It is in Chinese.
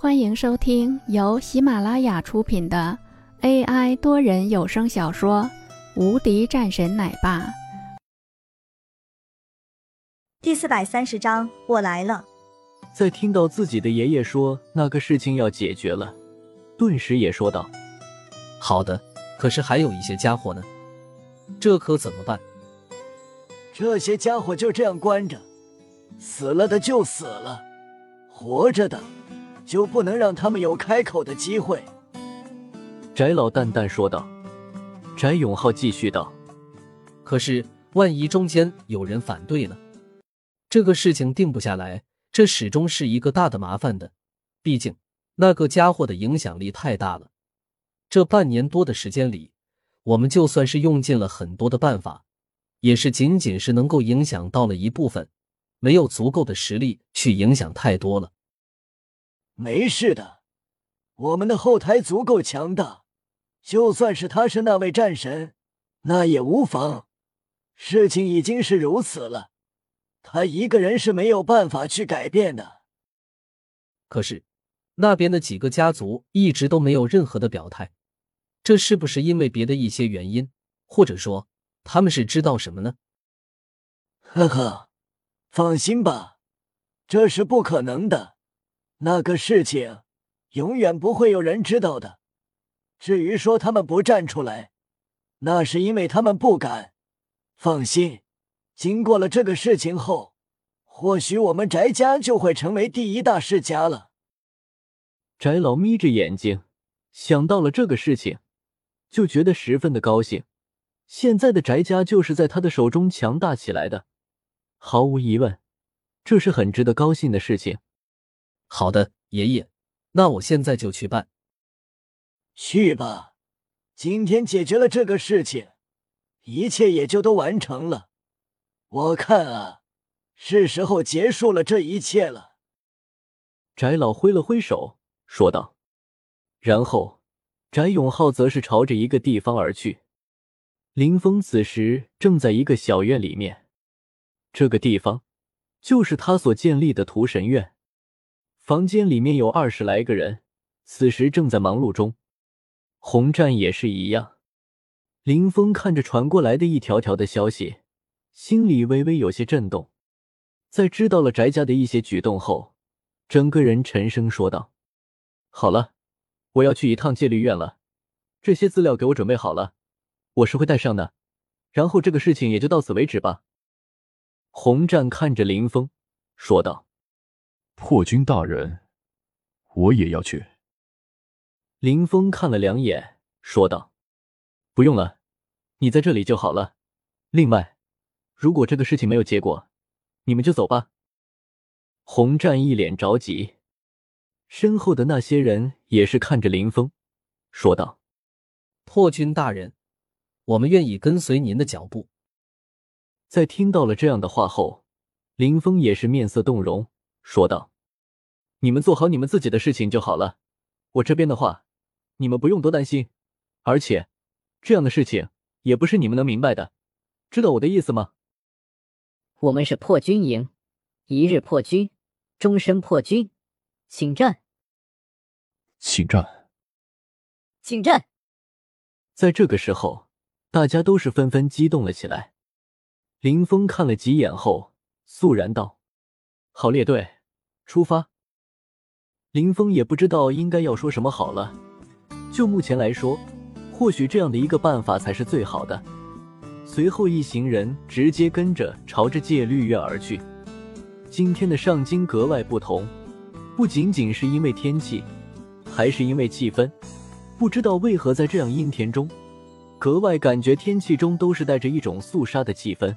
欢迎收听由喜马拉雅出品的 AI 多人有声小说《无敌战神奶爸》第四百三十章，我来了。在听到自己的爷爷说那个事情要解决了，顿时也说道：“好的，可是还有一些家伙呢，这可怎么办？这些家伙就这样关着，死了的就死了，活着的。”就不能让他们有开口的机会。”翟老淡淡说道。翟永浩继续道：“可是万一中间有人反对呢？这个事情定不下来，这始终是一个大的麻烦的。毕竟那个家伙的影响力太大了。这半年多的时间里，我们就算是用尽了很多的办法，也是仅仅是能够影响到了一部分，没有足够的实力去影响太多了。”没事的，我们的后台足够强大，就算是他是那位战神，那也无妨。事情已经是如此了，他一个人是没有办法去改变的。可是，那边的几个家族一直都没有任何的表态，这是不是因为别的一些原因，或者说他们是知道什么呢？呵呵，放心吧，这是不可能的。那个事情，永远不会有人知道的。至于说他们不站出来，那是因为他们不敢。放心，经过了这个事情后，或许我们翟家就会成为第一大世家了。翟老眯着眼睛，想到了这个事情，就觉得十分的高兴。现在的翟家就是在他的手中强大起来的，毫无疑问，这是很值得高兴的事情。好的，爷爷，那我现在就去办。去吧，今天解决了这个事情，一切也就都完成了。我看啊，是时候结束了这一切了。翟老挥了挥手，说道。然后，翟永浩则是朝着一个地方而去。林峰此时正在一个小院里面，这个地方就是他所建立的屠神院。房间里面有二十来个人，此时正在忙碌中。红战也是一样。林峰看着传过来的一条条的消息，心里微微有些震动。在知道了翟家的一些举动后，整个人沉声说道：“好了，我要去一趟戒律院了。这些资料给我准备好了，我是会带上的。然后这个事情也就到此为止吧。”红战看着林峰说道。破军大人，我也要去。林峰看了两眼，说道：“不用了，你在这里就好了。另外，如果这个事情没有结果，你们就走吧。”红战一脸着急，身后的那些人也是看着林峰，说道：“破军大人，我们愿意跟随您的脚步。”在听到了这样的话后，林峰也是面色动容。说道：“你们做好你们自己的事情就好了，我这边的话，你们不用多担心。而且，这样的事情也不是你们能明白的，知道我的意思吗？”我们是破军营，一日破军，终身破军，请战！请战！请战！在这个时候，大家都是纷纷激动了起来。林峰看了几眼后，肃然道：“好，列队。”出发，林峰也不知道应该要说什么好了。就目前来说，或许这样的一个办法才是最好的。随后，一行人直接跟着朝着戒律院而去。今天的上京格外不同，不仅仅是因为天气，还是因为气氛。不知道为何在这样阴天中，格外感觉天气中都是带着一种肃杀的气氛。